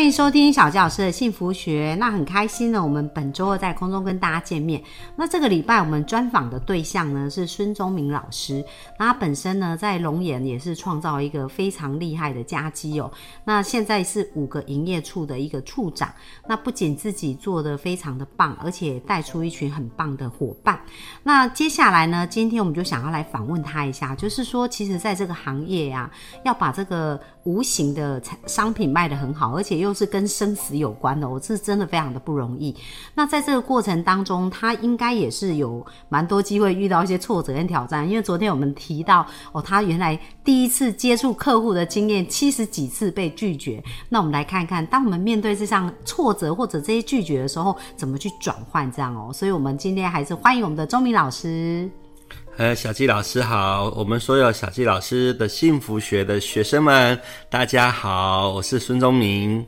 欢迎收听小纪老师的幸福学。那很开心呢，我们本周二在空中跟大家见面。那这个礼拜我们专访的对象呢是孙宗明老师。那他本身呢在龙岩也是创造一个非常厉害的家绩哦。那现在是五个营业处的一个处长。那不仅自己做的非常的棒，而且带出一群很棒的伙伴。那接下来呢，今天我们就想要来访问他一下，就是说，其实在这个行业呀，要把这个无形的产商品卖得很好，而且又都是跟生死有关的，我是真的非常的不容易。那在这个过程当中，他应该也是有蛮多机会遇到一些挫折跟挑战。因为昨天我们提到哦，他原来第一次接触客户的经验，七十几次被拒绝。那我们来看看，当我们面对这项挫折或者这些拒绝的时候，怎么去转换这样哦。所以，我们今天还是欢迎我们的钟明老师。呃，小纪老师好，我们所有小纪老师的幸福学的学生们，大家好，我是孙宗明。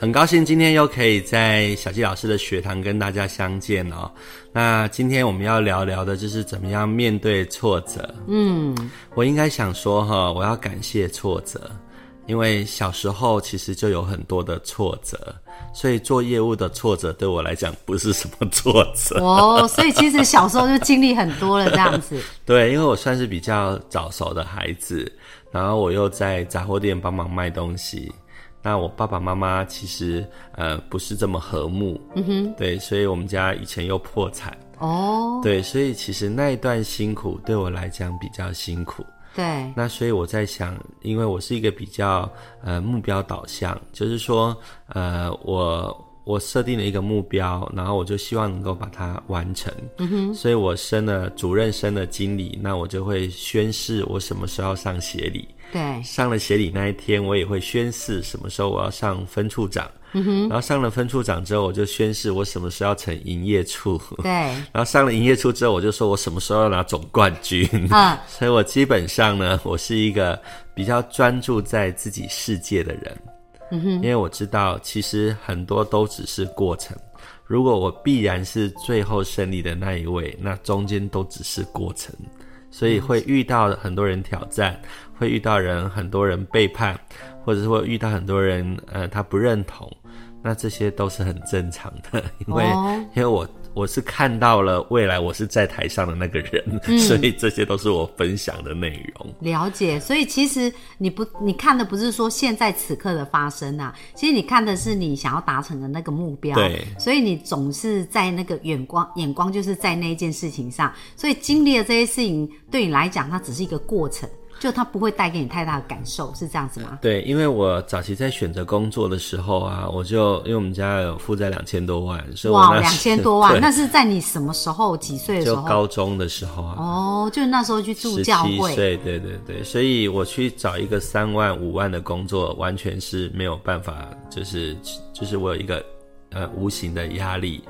很高兴今天又可以在小纪老师的学堂跟大家相见哦。那今天我们要聊聊的就是怎么样面对挫折。嗯，我应该想说哈，我要感谢挫折，因为小时候其实就有很多的挫折，所以做业务的挫折对我来讲不是什么挫折。哦，所以其实小时候就经历很多了这样子。对，因为我算是比较早熟的孩子，然后我又在杂货店帮忙卖东西。那我爸爸妈妈其实呃不是这么和睦，嗯哼，对，所以我们家以前又破产，哦，对，所以其实那一段辛苦对我来讲比较辛苦，对，那所以我在想，因为我是一个比较呃目标导向，就是说呃我我设定了一个目标，然后我就希望能够把它完成，嗯哼，所以我升了主任，升了经理，那我就会宣誓我什么时候上协理。对，上了协理那一天，我也会宣誓什么时候我要上分处长。嗯哼，然后上了分处长之后，我就宣誓我什么时候要成营业处。对，然后上了营业处之后，我就说我什么时候要拿总冠军。啊，所以我基本上呢，我是一个比较专注在自己世界的人。嗯哼，因为我知道其实很多都只是过程。如果我必然是最后胜利的那一位，那中间都只是过程。所以会遇到很多人挑战。会遇到人，很多人背叛，或者是会遇到很多人，呃，他不认同，那这些都是很正常的，因为因为我我是看到了未来，我是在台上的那个人，所以这些都是我分享的内容。了解，所以其实你不你看的不是说现在此刻的发生啊，其实你看的是你想要达成的那个目标。对，所以你总是在那个眼光眼光就是在那一件事情上，所以经历了这些事情，对你来讲，它只是一个过程。就它不会带给你太大的感受，是这样子吗？对，因为我早期在选择工作的时候啊，我就因为我们家有负债两千多万，所以哇，两千多万，那是在你什么时候？几岁的时候？就高中的时候啊。哦，就那时候去住教会。对对对对，所以我去找一个三万五万的工作，完全是没有办法，就是就是我有一个呃无形的压力，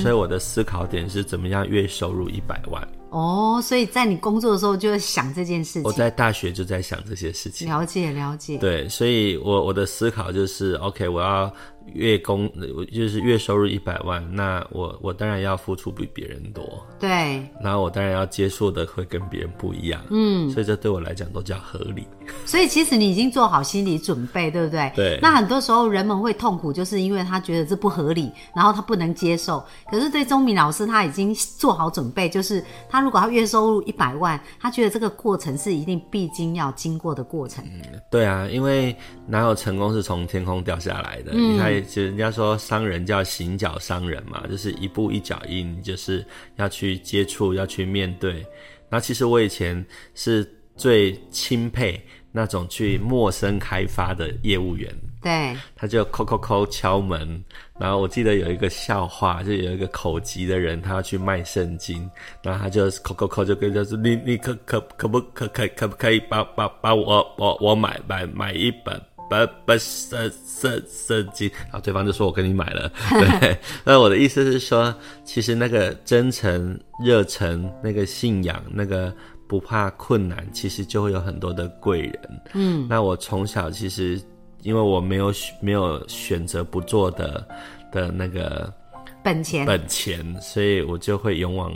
所以我的思考点是怎么样月收入一百万。哦，所以在你工作的时候就会想这件事情。我在大学就在想这些事情。了解了解。对，所以我我的思考就是，OK，我要。月工就是月收入一百万，那我我当然要付出比别人多，对，然后我当然要接受的会跟别人不一样，嗯，所以这对我来讲都叫合理。所以其实你已经做好心理准备，对不对？对。那很多时候人们会痛苦，就是因为他觉得这不合理，然后他不能接受。可是对钟明老师，他已经做好准备，就是他如果他月收入一百万，他觉得这个过程是一定必经要经过的过程。嗯对啊，因为哪有成功是从天空掉下来的？你看。就人家说商人叫行脚商人嘛，就是一步一脚印，就是要去接触，要去面对。那其实我以前是最钦佩那种去陌生开发的业务员。对，他就叩叩叩敲门，然后我记得有一个笑话，就有一个口疾的人，他要去卖圣经，然后他就扣扣扣，就跟他说：“你你可可可不可可可不可以把把把我我我买买买一本。”不不圣圣圣经，然后对方就说：“我跟你买了。”对，那我的意思是说，其实那个真诚、热忱、那个信仰、那个不怕困难，其实就会有很多的贵人。嗯，那我从小其实因为我没有没有选择不做的的那个本钱本钱，所以我就会勇往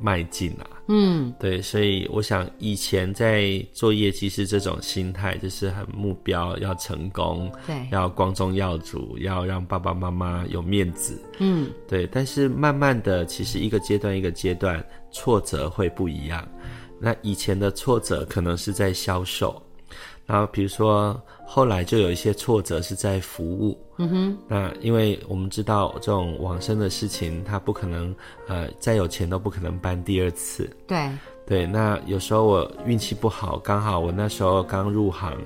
迈进啊。嗯，对，所以我想以前在做业绩是这种心态，就是很目标要成功，对，要光宗耀祖，要让爸爸妈妈有面子。嗯，对。但是慢慢的，其实一个阶段一个阶段挫折会不一样。那以前的挫折可能是在销售。然后，比如说，后来就有一些挫折是在服务。嗯哼。那因为我们知道这种往生的事情，他不可能，呃，再有钱都不可能办第二次。对。对。那有时候我运气不好，刚好我那时候刚入行，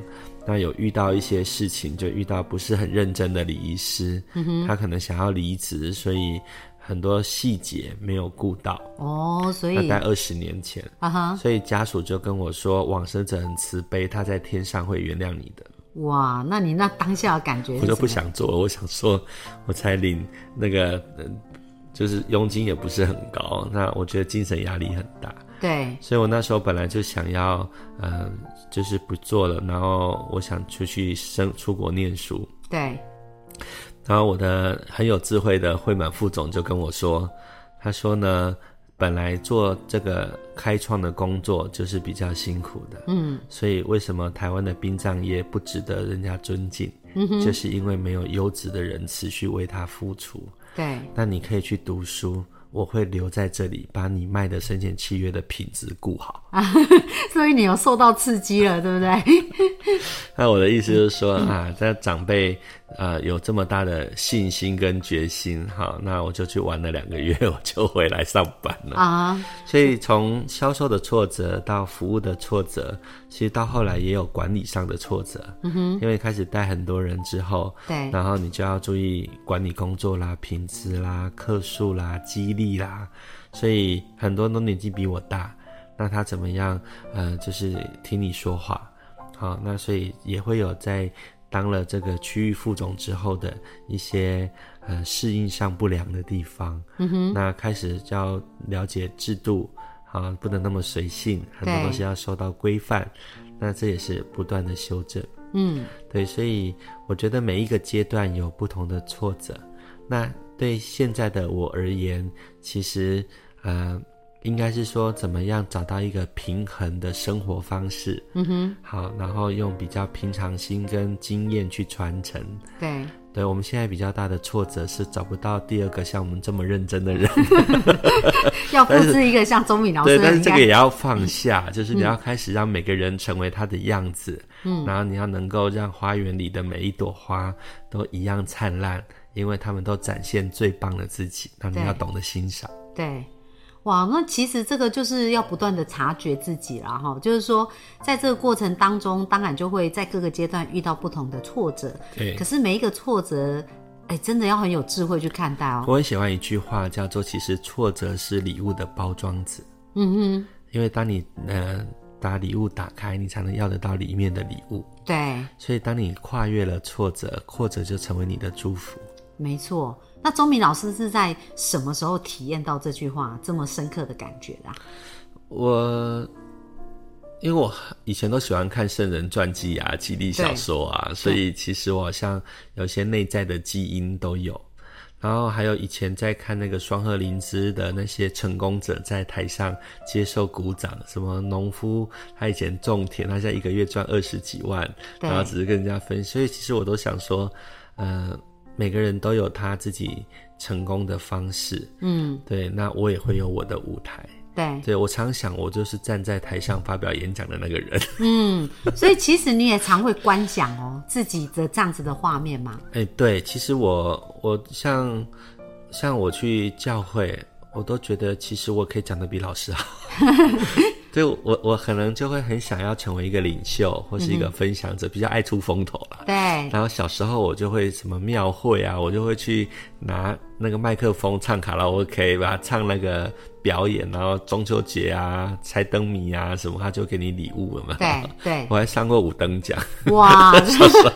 那有遇到一些事情，就遇到不是很认真的礼仪师。嗯。他可能想要离职，所以。很多细节没有顾到哦，所以大概二十年前啊哈，所以家属就跟我说，往生者很慈悲，他在天上会原谅你的。哇，那你那当下的感觉？我就不想做，我想说，我才领那个，就是佣金也不是很高，那我觉得精神压力很大。对，所以我那时候本来就想要，嗯，就是不做了，然后我想出去生出国念书。对。然后我的很有智慧的惠满副总就跟我说，他说呢，本来做这个开创的工作就是比较辛苦的，嗯，所以为什么台湾的殡葬业不值得人家尊敬？嗯，就是因为没有优质的人持续为他付出。对，那你可以去读书。我会留在这里，把你卖的生前契约的品质顾好啊，所以你有受到刺激了，对不对？那我的意思就是说啊，在长辈啊有这么大的信心跟决心，好，那我就去玩了两个月，我就回来上班了啊。所以从销售的挫折到服务的挫折，其实到后来也有管理上的挫折，嗯哼，因为开始带很多人之后，对，然后你就要注意管理工作啦、品质啦、客数啦、激励。啦，所以很多都年纪比我大，那他怎么样？呃，就是听你说话，好，那所以也会有在当了这个区域副总之后的一些呃适应上不良的地方。嗯哼，那开始要了解制度，啊，不能那么随性，很多东西要受到规范。那这也是不断的修正。嗯，对，所以我觉得每一个阶段有不同的挫折。那对现在的我而言，其实，呃，应该是说怎么样找到一个平衡的生活方式。嗯哼。好，然后用比较平常心跟经验去传承。对。对，我们现在比较大的挫折是找不到第二个像我们这么认真的人。要复制一个像钟敏老师。对，但是这个也要放下，就是你要开始让每个人成为他的样子。嗯。然后你要能够让花园里的每一朵花都一样灿烂。因为他们都展现最棒的自己，那你要懂得欣赏。对，哇，那其实这个就是要不断的察觉自己了哈。就是说，在这个过程当中，当然就会在各个阶段遇到不同的挫折。对，可是每一个挫折，哎，真的要很有智慧去看待哦。我很喜欢一句话，叫做“其实挫折是礼物的包装纸”。嗯哼，因为当你呃把礼物打开，你才能要得到里面的礼物。对，所以当你跨越了挫折，挫折就成为你的祝福。没错，那钟明老师是在什么时候体验到这句话这么深刻的感觉的？我因为我以前都喜欢看圣人传记啊、激励小说啊，所以其实我好像有些内在的基因都有。然后还有以前在看那个双鹤林芝的那些成功者在台上接受鼓掌，什么农夫他以前种田，他现在一个月赚二十几万，然后只是跟人家分，所以其实我都想说，呃。每个人都有他自己成功的方式，嗯，对，那我也会有我的舞台，对，对我常想，我就是站在台上发表演讲的那个人，嗯，所以其实你也常会观想哦自己的这样子的画面吗？哎，对，其实我我像像我去教会，我都觉得其实我可以讲的比老师好。所以，我我可能就会很想要成为一个领袖，或是一个分享者，比较爱出风头了。对。然后小时候我就会什么庙会啊，我就会去拿那个麦克风唱卡拉 OK 吧，唱那个表演。然后中秋节啊，猜灯谜啊什么，他就给你礼物了嘛。对对。我还上过五等奖。哇！小时候。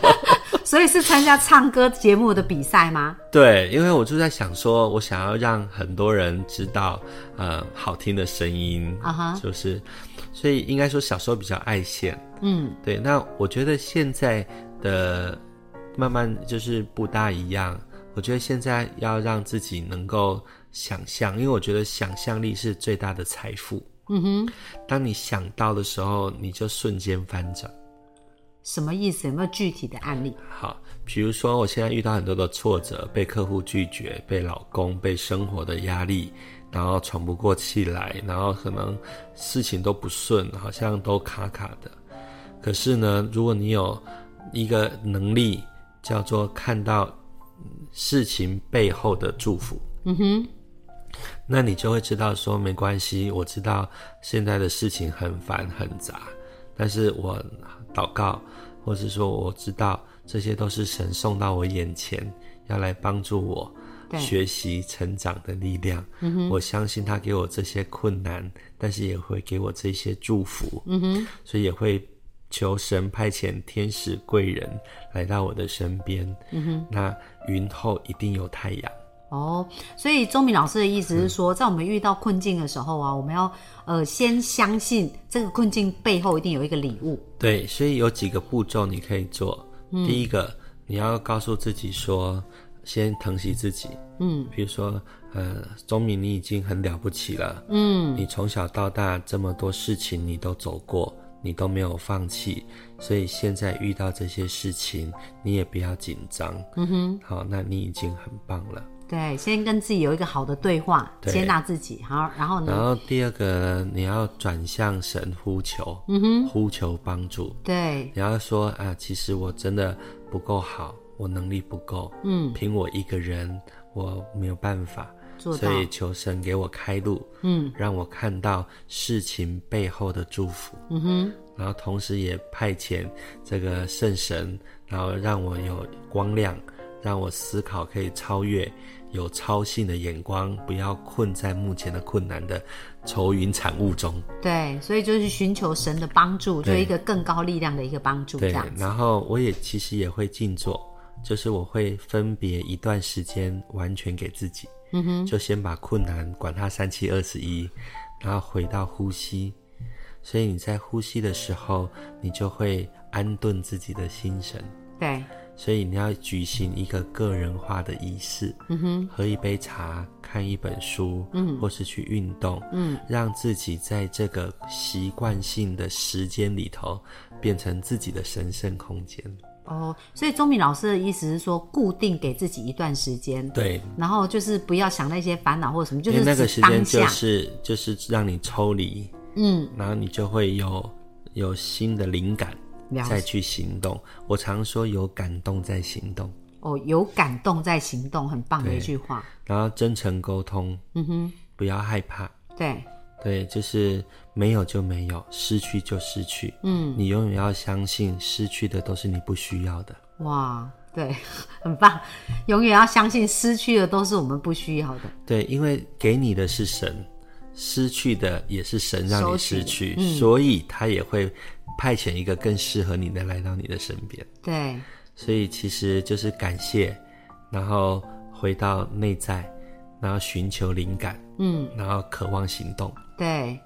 所以是参加唱歌节目的比赛吗？对，因为我就在想说，我想要让很多人知道，呃，好听的声音啊哈，就是，所以应该说小时候比较爱现，嗯，对。那我觉得现在的慢慢就是不大一样。我觉得现在要让自己能够想象，因为我觉得想象力是最大的财富。嗯哼，当你想到的时候，你就瞬间翻转。什么意思？有没有具体的案例？好，比如说我现在遇到很多的挫折，被客户拒绝，被老公，被生活的压力，然后喘不过气来，然后可能事情都不顺，好像都卡卡的。可是呢，如果你有一个能力，叫做看到。事情背后的祝福，嗯哼，那你就会知道说没关系，我知道现在的事情很烦很杂，但是我祷告，或是说我知道这些都是神送到我眼前，要来帮助我学习成长的力量。嗯，我相信他给我这些困难，但是也会给我这些祝福。嗯哼，所以也会。求神派遣天使贵人来到我的身边，嗯哼，那云后一定有太阳哦。所以钟明老师的意思是说，在我们遇到困境的时候啊，我们要呃先相信这个困境背后一定有一个礼物。对，所以有几个步骤你可以做。第一个，你要告诉自己说，先疼惜自己。嗯，比如说，呃，钟明你已经很了不起了。嗯，你从小到大这么多事情你都走过。你都没有放弃，所以现在遇到这些事情，你也不要紧张。嗯哼，好，那你已经很棒了。对，先跟自己有一个好的对话，接纳自己。好，然后呢？然后第二个，你要转向神呼求，嗯哼，呼求帮助。对，你要说啊，其实我真的不够好，我能力不够，嗯，凭我一个人，我没有办法。所以求神给我开路，嗯，让我看到事情背后的祝福，嗯哼，然后同时也派遣这个圣神，然后让我有光亮，让我思考可以超越，有超性的眼光，不要困在目前的困难的愁云惨雾中。对，所以就是寻求神的帮助，就一个更高力量的一个帮助。对，然后我也其实也会静坐，就是我会分别一段时间完全给自己。嗯哼，就先把困难管它三七二十一，然后回到呼吸。所以你在呼吸的时候，你就会安顿自己的心神。对，所以你要举行一个个人化的仪式。嗯哼，喝一杯茶，看一本书，嗯，或是去运动，嗯，让自己在这个习惯性的时间里头，变成自己的神圣空间。哦，所以钟敏老师的意思是说，固定给自己一段时间，对，然后就是不要想那些烦恼或者什么，就是那个时间就是就是让你抽离，嗯，然后你就会有有新的灵感，再去行动。我常说有感动在行动，哦，有感动在行动，很棒的一句话。然后真诚沟通，嗯哼，不要害怕，对。对，就是没有就没有，失去就失去。嗯，你永远要相信，失去的都是你不需要的。哇，对，很棒，永远要相信，失去的都是我们不需要的。对，因为给你的是神，失去的也是神让你失去，所以他也会派遣一个更适合你的来到你的身边。对，所以其实就是感谢，然后回到内在，然后寻求灵感，嗯，然后渴望行动。对，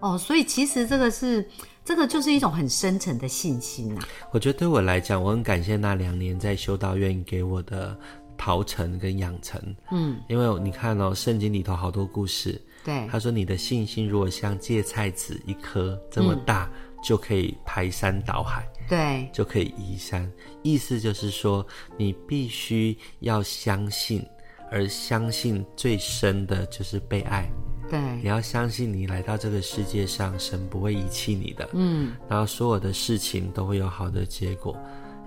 哦，所以其实这个是，这个就是一种很深沉的信心呐。我觉得对我来讲，我很感谢那两年在修道院给我的陶成跟养成。嗯，因为你看哦，圣经里头好多故事。对，他说你的信心如果像芥菜籽一颗这么大，就可以排山倒海。对，就可以移山。意思就是说，你必须要相信，而相信最深的就是被爱。对，你要相信，你来到这个世界上，神不会遗弃你的。嗯，然后所有的事情都会有好的结果，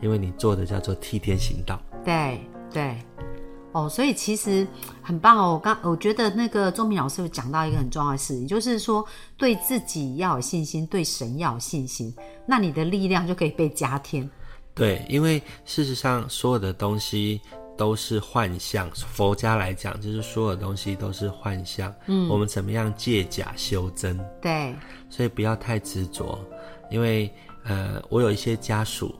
因为你做的叫做替天行道。对对，哦，所以其实很棒哦。我刚我觉得那个钟明老师有讲到一个很重要的事情，就是说对自己要有信心，对神要有信心，那你的力量就可以被加添。对，因为事实上所有的东西。都是幻象。佛家来讲，就是所有东西都是幻象。嗯，我们怎么样借假修真？对，所以不要太执着。因为呃，我有一些家属，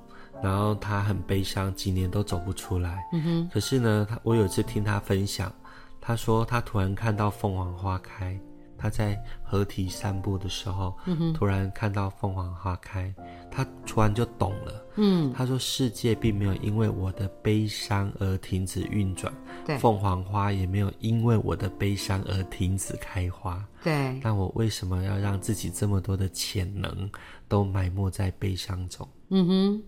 然然后他很悲伤，几年都走不出来。嗯哼。可是呢，他我有一次听他分享，他说他突然看到凤凰花开。他在河堤散步的时候，突然看到凤凰花开，他突然就懂了。嗯，他说：“世界并没有因为我的悲伤而停止运转，凤凰花也没有因为我的悲伤而停止开花。对，那我为什么要让自己这么多的潜能都埋没在悲伤中？”嗯哼，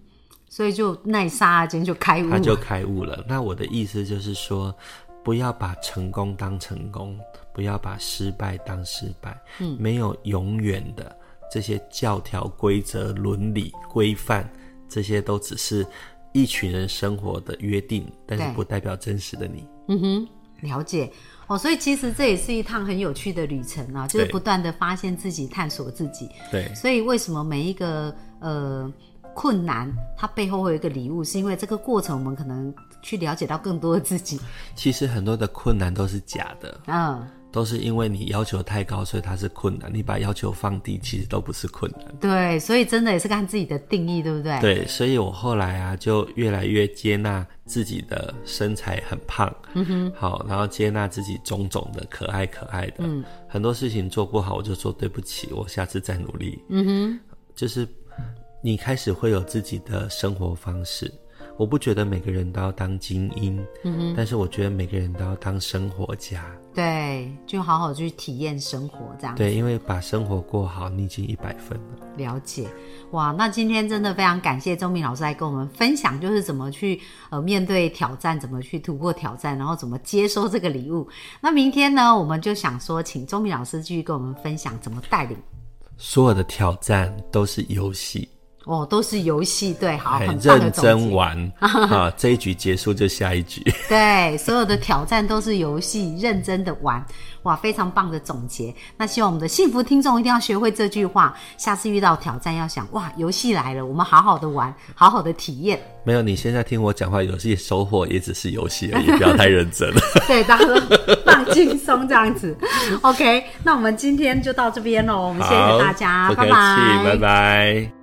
所以就那一刹那间就开悟，他就开悟了。那我的意思就是说，不要把成功当成功。不要把失败当失败，嗯，没有永远的这些教条、规则、伦理规范，这些都只是一群人生活的约定，但是不代表真实的你。嗯哼，了解哦，所以其实这也是一趟很有趣的旅程啊，就是不断的发现自己、探索自己。对，所以为什么每一个呃困难，它背后会有一个礼物，是因为这个过程我们可能去了解到更多的自己。其实很多的困难都是假的。嗯。都是因为你要求太高，所以它是困难。你把要求放低，其实都不是困难。对，所以真的也是看自己的定义，对不对？对，所以我后来啊，就越来越接纳自己的身材很胖，嗯哼，好，然后接纳自己种种的可爱可爱的。嗯，很多事情做不好，我就说对不起，我下次再努力。嗯哼，就是你开始会有自己的生活方式。我不觉得每个人都要当精英，嗯哼，但是我觉得每个人都要当生活家。对，就好好去体验生活，这样。对，因为把生活过好，你已经一百分了。了解，哇，那今天真的非常感谢周明老师来跟我们分享，就是怎么去呃面对挑战，怎么去突破挑战，然后怎么接收这个礼物。那明天呢，我们就想说，请周明老师继续跟我们分享怎么带领。所有的挑战都是游戏。哦，都是游戏，对，好，很认真玩 啊！这一局结束就下一局。对，所有的挑战都是游戏，认真的玩，哇，非常棒的总结。那希望我们的幸福听众一定要学会这句话，下次遇到挑战要想，哇，游戏来了，我们好好的玩，好好的体验。没有，你现在听我讲话，游戏收获也只是游戏而已，不要太认真了。对，大家放轻松这样子。OK，那我们今天就到这边喽，我们谢谢大家，拜拜，拜拜。